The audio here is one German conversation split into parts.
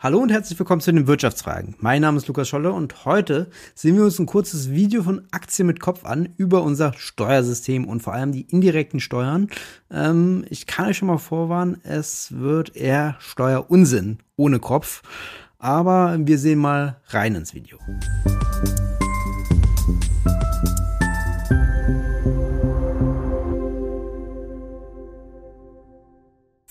Hallo und herzlich willkommen zu den Wirtschaftsfragen. Mein Name ist Lukas Scholle und heute sehen wir uns ein kurzes Video von Aktien mit Kopf an über unser Steuersystem und vor allem die indirekten Steuern. Ähm, ich kann euch schon mal vorwarnen, es wird eher Steuerunsinn ohne Kopf. Aber wir sehen mal rein ins Video.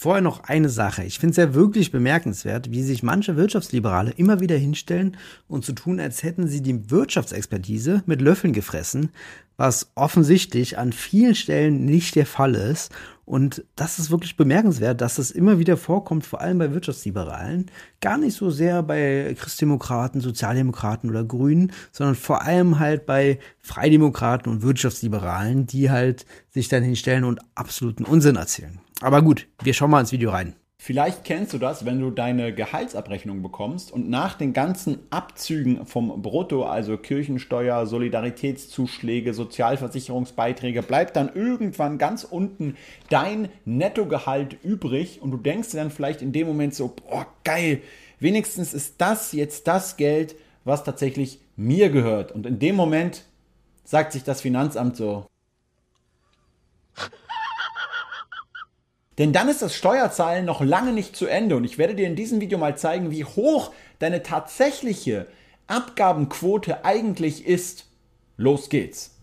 Vorher noch eine Sache. Ich finde es ja wirklich bemerkenswert, wie sich manche Wirtschaftsliberale immer wieder hinstellen und zu so tun, als hätten sie die Wirtschaftsexpertise mit Löffeln gefressen, was offensichtlich an vielen Stellen nicht der Fall ist. Und das ist wirklich bemerkenswert, dass das immer wieder vorkommt, vor allem bei Wirtschaftsliberalen. Gar nicht so sehr bei Christdemokraten, Sozialdemokraten oder Grünen, sondern vor allem halt bei Freidemokraten und Wirtschaftsliberalen, die halt sich dann hinstellen und absoluten Unsinn erzählen. Aber gut, wir schauen mal ins Video rein. Vielleicht kennst du das, wenn du deine Gehaltsabrechnung bekommst und nach den ganzen Abzügen vom Brutto, also Kirchensteuer, Solidaritätszuschläge, Sozialversicherungsbeiträge, bleibt dann irgendwann ganz unten dein Nettogehalt übrig und du denkst dir dann vielleicht in dem Moment so, boah, geil, wenigstens ist das jetzt das Geld, was tatsächlich mir gehört. Und in dem Moment sagt sich das Finanzamt so, Denn dann ist das Steuerzahlen noch lange nicht zu Ende und ich werde dir in diesem Video mal zeigen, wie hoch deine tatsächliche Abgabenquote eigentlich ist. Los geht's.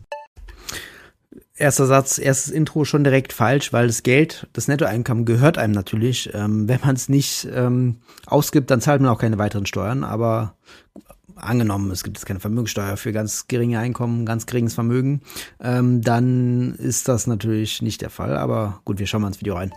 Erster Satz, erstes Intro schon direkt falsch, weil das Geld, das Nettoeinkommen gehört einem natürlich. Ähm, wenn man es nicht ähm, ausgibt, dann zahlt man auch keine weiteren Steuern. Aber angenommen, es gibt jetzt keine Vermögensteuer für ganz geringe Einkommen, ganz geringes Vermögen, ähm, dann ist das natürlich nicht der Fall. Aber gut, wir schauen mal ins Video rein.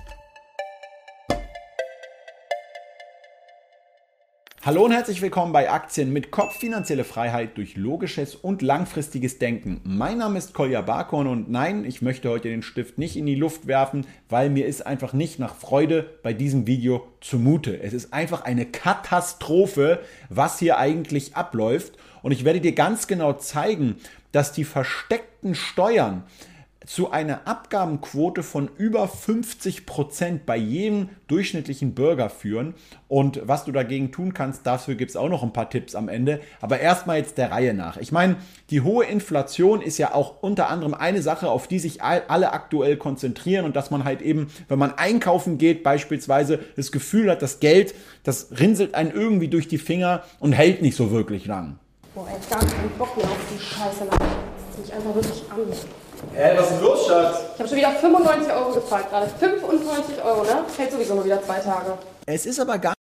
Hallo und herzlich willkommen bei Aktien mit Kopf finanzielle Freiheit durch logisches und langfristiges Denken. Mein Name ist Kolja Barkorn und nein, ich möchte heute den Stift nicht in die Luft werfen, weil mir ist einfach nicht nach Freude bei diesem Video zumute. Es ist einfach eine Katastrophe, was hier eigentlich abläuft und ich werde dir ganz genau zeigen, dass die versteckten Steuern zu einer Abgabenquote von über 50 Prozent bei jedem durchschnittlichen Bürger führen. Und was du dagegen tun kannst, dafür gibt es auch noch ein paar Tipps am Ende. Aber erstmal jetzt der Reihe nach. Ich meine, die hohe Inflation ist ja auch unter anderem eine Sache, auf die sich alle aktuell konzentrieren und dass man halt eben, wenn man einkaufen geht, beispielsweise das Gefühl hat, das Geld, das rinselt einen irgendwie durch die Finger und hält nicht so wirklich lang. Boah, ey, gar keinen Bock mehr auf die Scheiße. Das mich einfach wirklich an. Hä, was ist los, Schatz? Ich habe schon wieder 95 Euro gezahlt gerade. 95 Euro, ne? Hält sowieso nur wieder zwei Tage. Es ist aber gar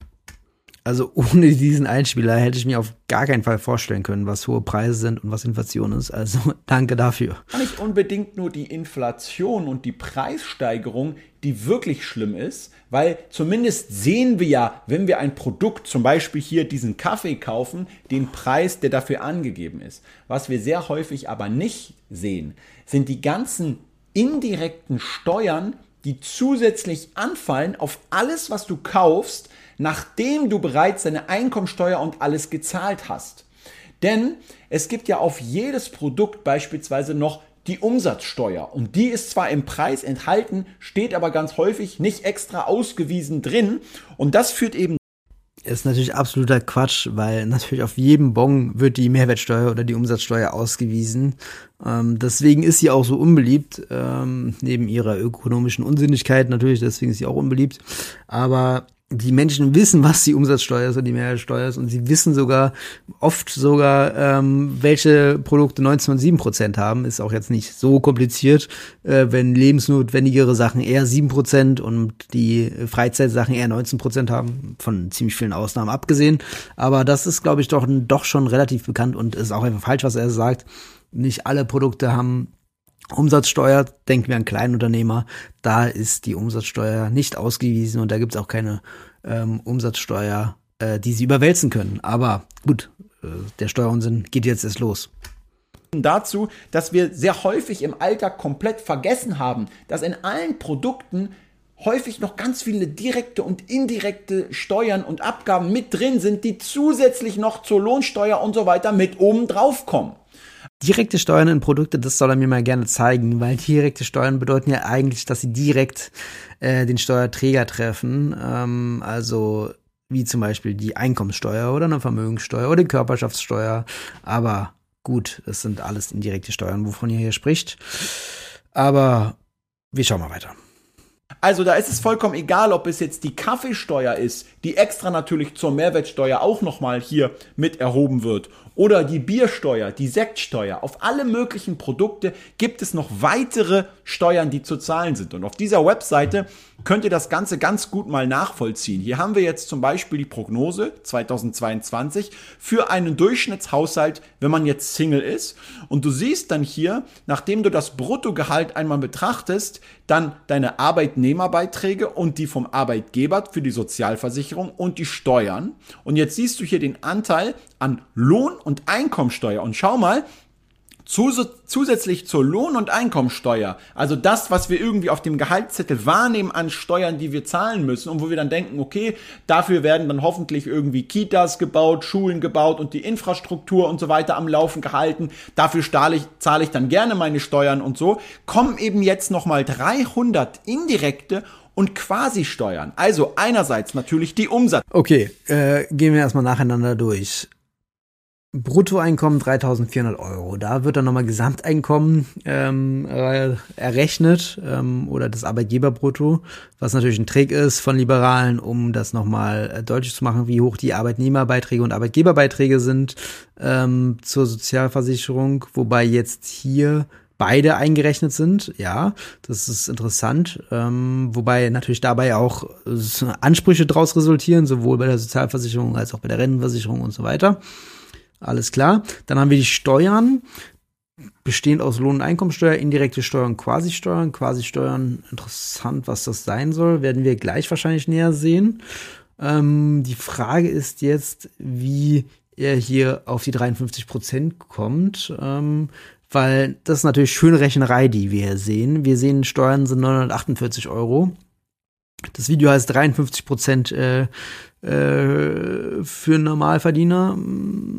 also ohne diesen Einspieler hätte ich mir auf gar keinen Fall vorstellen können, was hohe Preise sind und was Inflation ist. Also danke dafür. Nicht unbedingt nur die Inflation und die Preissteigerung, die wirklich schlimm ist, weil zumindest sehen wir ja, wenn wir ein Produkt, zum Beispiel hier diesen Kaffee kaufen, den Preis, der dafür angegeben ist. Was wir sehr häufig aber nicht sehen, sind die ganzen indirekten Steuern, die zusätzlich anfallen auf alles, was du kaufst, nachdem du bereits deine Einkommensteuer und alles gezahlt hast. Denn es gibt ja auf jedes Produkt beispielsweise noch die Umsatzsteuer. Und die ist zwar im Preis enthalten, steht aber ganz häufig nicht extra ausgewiesen drin. Und das führt eben ist natürlich absoluter Quatsch, weil natürlich auf jedem Bon wird die Mehrwertsteuer oder die Umsatzsteuer ausgewiesen. Ähm, deswegen ist sie auch so unbeliebt, ähm, neben ihrer ökonomischen Unsinnigkeit natürlich, deswegen ist sie auch unbeliebt. Aber die Menschen wissen, was die Umsatzsteuer ist und die Mehrwertsteuer ist und sie wissen sogar oft sogar, ähm, welche Produkte 19,7 Prozent haben. Ist auch jetzt nicht so kompliziert, äh, wenn lebensnotwendigere Sachen eher 7 Prozent und die Freizeitsachen eher 19 Prozent haben, von ziemlich vielen Ausnahmen abgesehen. Aber das ist, glaube ich, doch, doch schon relativ bekannt und ist auch einfach falsch, was er sagt. Nicht alle Produkte haben Umsatzsteuer, denken wir an Kleinunternehmer, da ist die Umsatzsteuer nicht ausgewiesen und da gibt es auch keine ähm, Umsatzsteuer, äh, die sie überwälzen können. Aber gut, äh, der Steuerunsinn geht jetzt erst los dazu, dass wir sehr häufig im Alltag komplett vergessen haben, dass in allen Produkten häufig noch ganz viele direkte und indirekte Steuern und Abgaben mit drin sind, die zusätzlich noch zur Lohnsteuer und so weiter mit oben drauf kommen. Direkte Steuern in Produkte, das soll er mir mal gerne zeigen, weil direkte Steuern bedeuten ja eigentlich, dass sie direkt äh, den Steuerträger treffen. Ähm, also wie zum Beispiel die Einkommenssteuer oder eine Vermögenssteuer oder die Körperschaftssteuer. Aber gut, das sind alles indirekte Steuern, wovon ihr hier spricht. Aber wir schauen mal weiter. Also da ist es vollkommen egal, ob es jetzt die Kaffeesteuer ist, die extra natürlich zur Mehrwertsteuer auch nochmal hier mit erhoben wird oder die Biersteuer, die Sektsteuer. Auf alle möglichen Produkte gibt es noch weitere Steuern, die zu zahlen sind. Und auf dieser Webseite könnt ihr das Ganze ganz gut mal nachvollziehen. Hier haben wir jetzt zum Beispiel die Prognose 2022 für einen Durchschnittshaushalt, wenn man jetzt Single ist. Und du siehst dann hier, nachdem du das Bruttogehalt einmal betrachtest, dann deine Arbeitnehmerbeiträge und die vom Arbeitgeber für die Sozialversicherung und die Steuern. Und jetzt siehst du hier den Anteil an Lohn und Einkommensteuer. Und schau mal, zusätzlich zur Lohn- und Einkommensteuer, also das, was wir irgendwie auf dem Gehaltszettel wahrnehmen an Steuern, die wir zahlen müssen und wo wir dann denken, okay, dafür werden dann hoffentlich irgendwie Kitas gebaut, Schulen gebaut und die Infrastruktur und so weiter am Laufen gehalten. Dafür zahle ich, zahle ich dann gerne meine Steuern und so. Kommen eben jetzt nochmal 300 indirekte und Quasi-Steuern. Also einerseits natürlich die Umsatz. Okay, äh, gehen wir erstmal nacheinander durch. Bruttoeinkommen 3.400 Euro. Da wird dann nochmal Gesamteinkommen ähm, äh, errechnet ähm, oder das Arbeitgeberbrutto, was natürlich ein Trick ist von Liberalen, um das nochmal äh, deutlich zu machen, wie hoch die Arbeitnehmerbeiträge und Arbeitgeberbeiträge sind ähm, zur Sozialversicherung, wobei jetzt hier beide eingerechnet sind. Ja, das ist interessant. Ähm, wobei natürlich dabei auch Ansprüche daraus resultieren, sowohl bei der Sozialversicherung als auch bei der Rentenversicherung und so weiter. Alles klar. Dann haben wir die Steuern, bestehend aus Lohn- und Einkommensteuer, indirekte Steuern, Quasi-Steuern. Quasi-Steuern, interessant, was das sein soll, werden wir gleich wahrscheinlich näher sehen. Ähm, die Frage ist jetzt, wie er hier auf die 53 Prozent kommt, ähm, weil das ist natürlich schöne Rechnerei, die wir sehen. Wir sehen, Steuern sind 948 Euro. Das Video heißt 53 Prozent äh, äh, für Normalverdiener.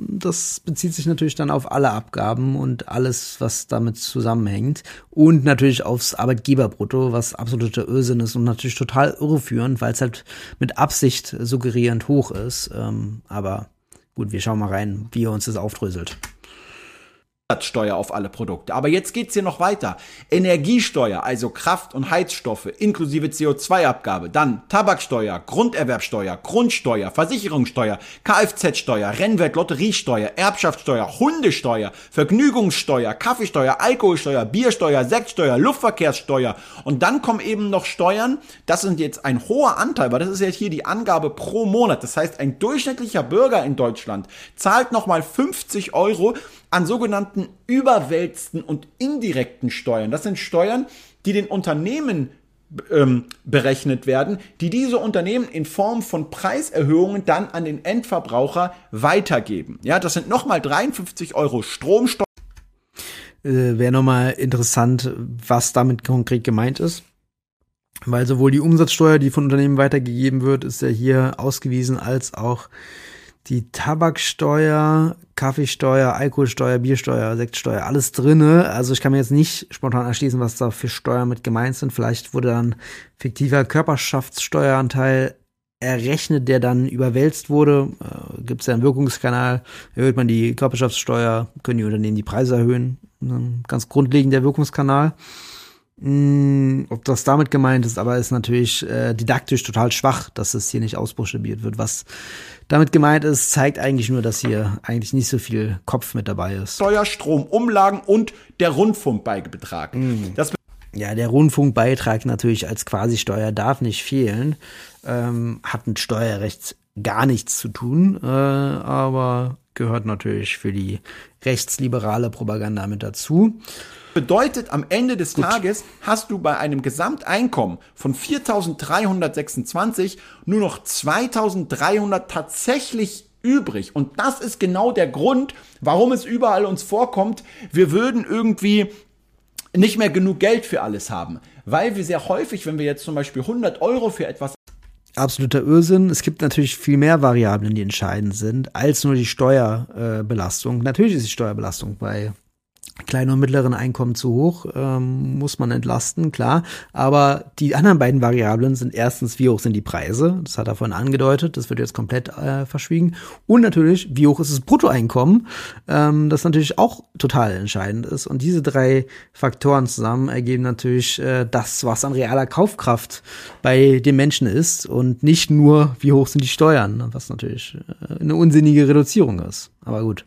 Das bezieht sich natürlich dann auf alle Abgaben und alles, was damit zusammenhängt. Und natürlich aufs Arbeitgeberbrutto, was absoluter Irrsinn ist und natürlich total irreführend, weil es halt mit Absicht suggerierend hoch ist. Ähm, aber gut, wir schauen mal rein, wie er uns das aufdröselt. Umsatzsteuer auf alle Produkte. Aber jetzt geht's hier noch weiter. Energiesteuer, also Kraft- und Heizstoffe inklusive CO2-Abgabe, dann Tabaksteuer, Grunderwerbsteuer, Grundsteuer, Versicherungssteuer, Kfz-Steuer, Rennwert, Lotteriesteuer, Erbschaftssteuer, Hundesteuer, Vergnügungssteuer, Kaffeesteuer, Alkoholsteuer, Biersteuer, Sektsteuer, Luftverkehrssteuer und dann kommen eben noch Steuern. Das sind jetzt ein hoher Anteil, weil das ist jetzt hier die Angabe pro Monat. Das heißt, ein durchschnittlicher Bürger in Deutschland zahlt nochmal 50 Euro an sogenannten überwälzten und indirekten Steuern. Das sind Steuern, die den Unternehmen ähm, berechnet werden, die diese Unternehmen in Form von Preiserhöhungen dann an den Endverbraucher weitergeben. Ja, das sind nochmal 53 Euro Stromsteuer. Äh, Wäre nochmal interessant, was damit konkret gemeint ist. Weil sowohl die Umsatzsteuer, die von Unternehmen weitergegeben wird, ist ja hier ausgewiesen, als auch die Tabaksteuer, Kaffeesteuer, Alkoholsteuer, Biersteuer, Sektsteuer, alles drinne. Also ich kann mir jetzt nicht spontan erschließen, was da für Steuern mit gemeint sind. Vielleicht wurde dann fiktiver Körperschaftssteueranteil errechnet, der dann überwälzt wurde. Äh, Gibt es ja einen Wirkungskanal, erhöht man die Körperschaftssteuer, können die Unternehmen die Preise erhöhen. Ganz grundlegend der Wirkungskanal. Mm, ob das damit gemeint ist, aber ist natürlich äh, didaktisch total schwach, dass es hier nicht ausbuchstabiert wird. Was damit gemeint ist, zeigt eigentlich nur, dass hier eigentlich nicht so viel Kopf mit dabei ist. Steuer, Strom, Umlagen und der Rundfunkbeigebetrag. Mm. Das ja, der Rundfunkbeitrag natürlich als Quasi-Steuer darf nicht fehlen. Ähm, hat mit Steuerrecht gar nichts zu tun, äh, aber gehört natürlich für die rechtsliberale Propaganda mit dazu. Bedeutet, am Ende des Gut. Tages hast du bei einem Gesamteinkommen von 4.326 nur noch 2.300 tatsächlich übrig. Und das ist genau der Grund, warum es überall uns vorkommt, wir würden irgendwie nicht mehr genug Geld für alles haben. Weil wir sehr häufig, wenn wir jetzt zum Beispiel 100 Euro für etwas absoluter Irrsinn. Es gibt natürlich viel mehr Variablen, die entscheidend sind, als nur die Steuerbelastung. Natürlich ist die Steuerbelastung bei kleinen und mittleren Einkommen zu hoch, ähm, muss man entlasten, klar. Aber die anderen beiden Variablen sind erstens, wie hoch sind die Preise? Das hat er vorhin angedeutet, das wird jetzt komplett äh, verschwiegen. Und natürlich, wie hoch ist das Bruttoeinkommen? Ähm, das natürlich auch total entscheidend ist. Und diese drei Faktoren zusammen ergeben natürlich äh, das, was an realer Kaufkraft bei den Menschen ist und nicht nur, wie hoch sind die Steuern, was natürlich äh, eine unsinnige Reduzierung ist. Aber gut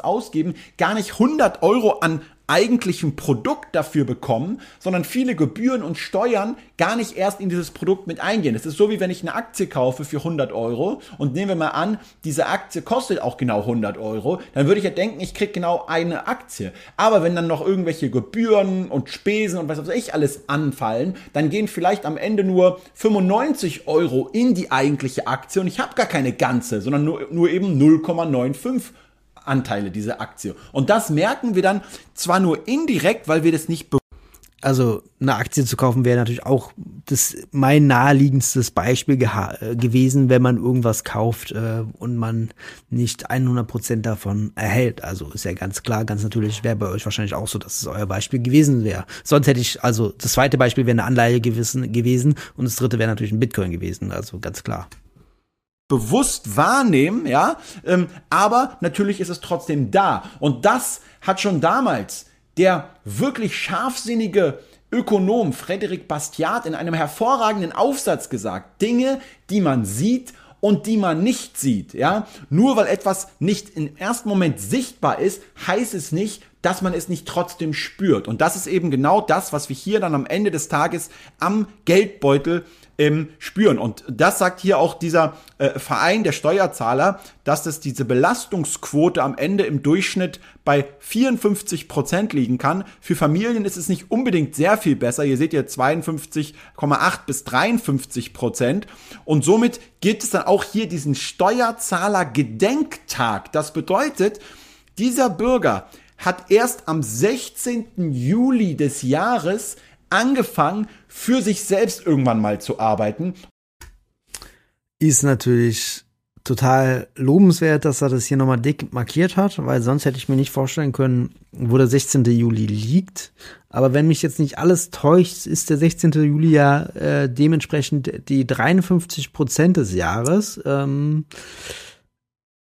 ausgeben, gar nicht 100 Euro an eigentlichem Produkt dafür bekommen, sondern viele Gebühren und Steuern gar nicht erst in dieses Produkt mit eingehen. Es ist so, wie wenn ich eine Aktie kaufe für 100 Euro und nehmen wir mal an, diese Aktie kostet auch genau 100 Euro, dann würde ich ja denken, ich kriege genau eine Aktie. Aber wenn dann noch irgendwelche Gebühren und Spesen und was weiß ich alles anfallen, dann gehen vielleicht am Ende nur 95 Euro in die eigentliche Aktie und ich habe gar keine ganze, sondern nur, nur eben 0,95 Anteile dieser Aktie. Und das merken wir dann zwar nur indirekt, weil wir das nicht also eine Aktie zu kaufen wäre natürlich auch das mein naheliegendstes Beispiel äh, gewesen, wenn man irgendwas kauft äh, und man nicht 100 Prozent davon erhält. Also ist ja ganz klar, ganz natürlich wäre bei euch wahrscheinlich auch so, dass es euer Beispiel gewesen wäre. Sonst hätte ich also das zweite Beispiel wäre eine Anleihe gewesen, gewesen und das dritte wäre natürlich ein Bitcoin gewesen. Also ganz klar bewusst wahrnehmen, ja, ähm, aber natürlich ist es trotzdem da. Und das hat schon damals der wirklich scharfsinnige Ökonom Frederic Bastiat in einem hervorragenden Aufsatz gesagt. Dinge, die man sieht und die man nicht sieht, ja. Nur weil etwas nicht im ersten Moment sichtbar ist, heißt es nicht, dass man es nicht trotzdem spürt. Und das ist eben genau das, was wir hier dann am Ende des Tages am Geldbeutel ähm, spüren. Und das sagt hier auch dieser äh, Verein der Steuerzahler, dass das diese Belastungsquote am Ende im Durchschnitt bei 54 Prozent liegen kann. Für Familien ist es nicht unbedingt sehr viel besser. Ihr seht hier 52,8 bis 53 Prozent. Und somit gibt es dann auch hier diesen Steuerzahler Gedenktag. Das bedeutet, dieser Bürger hat erst am 16. Juli des Jahres angefangen, für sich selbst irgendwann mal zu arbeiten. Ist natürlich total lobenswert, dass er das hier nochmal dick markiert hat, weil sonst hätte ich mir nicht vorstellen können, wo der 16. Juli liegt. Aber wenn mich jetzt nicht alles täuscht, ist der 16. Juli ja äh, dementsprechend die 53 Prozent des Jahres. Ähm,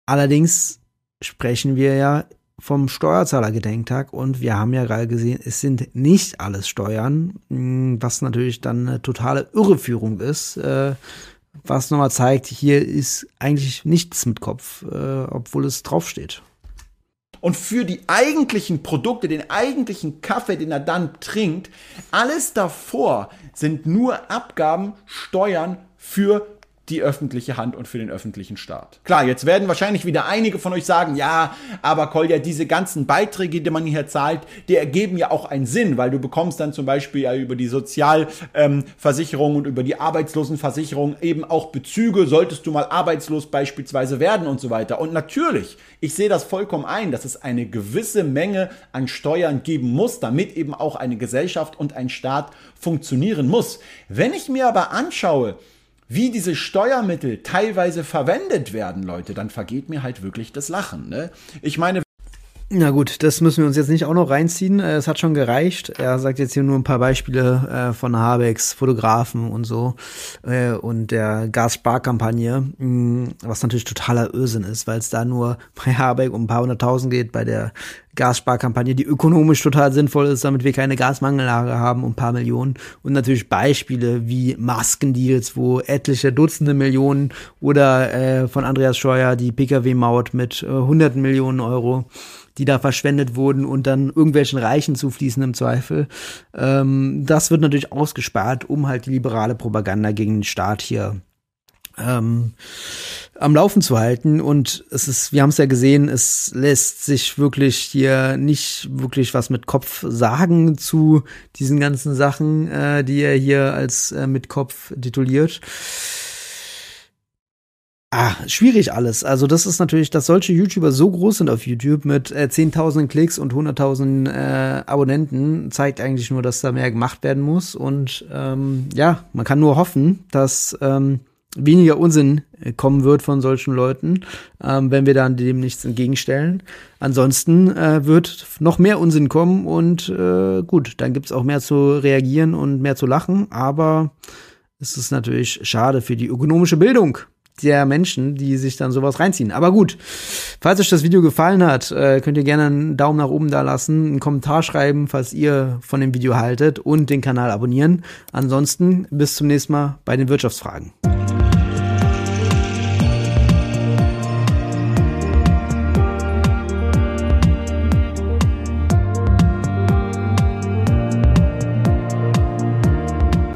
allerdings sprechen wir ja vom Steuerzahlergedenktag und wir haben ja gerade gesehen, es sind nicht alles Steuern, hm, was natürlich dann eine totale Irreführung ist, äh, was nochmal zeigt, hier ist eigentlich nichts mit Kopf, äh, obwohl es draufsteht. Und für die eigentlichen Produkte, den eigentlichen Kaffee, den er dann trinkt, alles davor sind nur Abgaben, Steuern für die öffentliche Hand und für den öffentlichen Staat. Klar, jetzt werden wahrscheinlich wieder einige von euch sagen, ja, aber Kolja, diese ganzen Beiträge, die man hier zahlt, die ergeben ja auch einen Sinn, weil du bekommst dann zum Beispiel ja über die Sozialversicherung ähm, und über die Arbeitslosenversicherung eben auch Bezüge, solltest du mal arbeitslos beispielsweise werden und so weiter. Und natürlich, ich sehe das vollkommen ein, dass es eine gewisse Menge an Steuern geben muss, damit eben auch eine Gesellschaft und ein Staat funktionieren muss. Wenn ich mir aber anschaue, wie diese Steuermittel teilweise verwendet werden, Leute, dann vergeht mir halt wirklich das Lachen. Ne? Ich meine, na gut, das müssen wir uns jetzt nicht auch noch reinziehen. Äh, es hat schon gereicht. Er sagt jetzt hier nur ein paar Beispiele äh, von Habecks Fotografen und so äh, und der Gassparkampagne, mm, was natürlich totaler Irrsinn ist, weil es da nur bei Habeck um ein paar hunderttausend geht, bei der Gassparkampagne, die ökonomisch total sinnvoll ist, damit wir keine Gasmangellage haben, um ein paar Millionen. Und natürlich Beispiele wie Maskendeals, wo etliche Dutzende Millionen oder äh, von Andreas Scheuer die Pkw-Maut mit äh, hunderten Millionen Euro die da verschwendet wurden und dann irgendwelchen Reichen zufließen im Zweifel. Ähm, das wird natürlich ausgespart, um halt die liberale Propaganda gegen den Staat hier ähm, am Laufen zu halten. Und es ist, wir haben es ja gesehen, es lässt sich wirklich hier nicht wirklich was mit Kopf sagen zu diesen ganzen Sachen, äh, die er hier als äh, mit Kopf tituliert. Ah, schwierig alles. Also das ist natürlich, dass solche YouTuber so groß sind auf YouTube mit äh, 10.000 Klicks und 100.000 äh, Abonnenten, zeigt eigentlich nur, dass da mehr gemacht werden muss. Und ähm, ja, man kann nur hoffen, dass ähm, weniger Unsinn äh, kommen wird von solchen Leuten, ähm, wenn wir dann dem nichts entgegenstellen. Ansonsten äh, wird noch mehr Unsinn kommen und äh, gut, dann gibt's auch mehr zu reagieren und mehr zu lachen, aber es ist natürlich schade für die ökonomische Bildung der Menschen, die sich dann sowas reinziehen. Aber gut, falls euch das Video gefallen hat, äh, könnt ihr gerne einen Daumen nach oben da lassen, einen Kommentar schreiben, falls ihr von dem Video haltet und den Kanal abonnieren. Ansonsten bis zum nächsten Mal bei den Wirtschaftsfragen.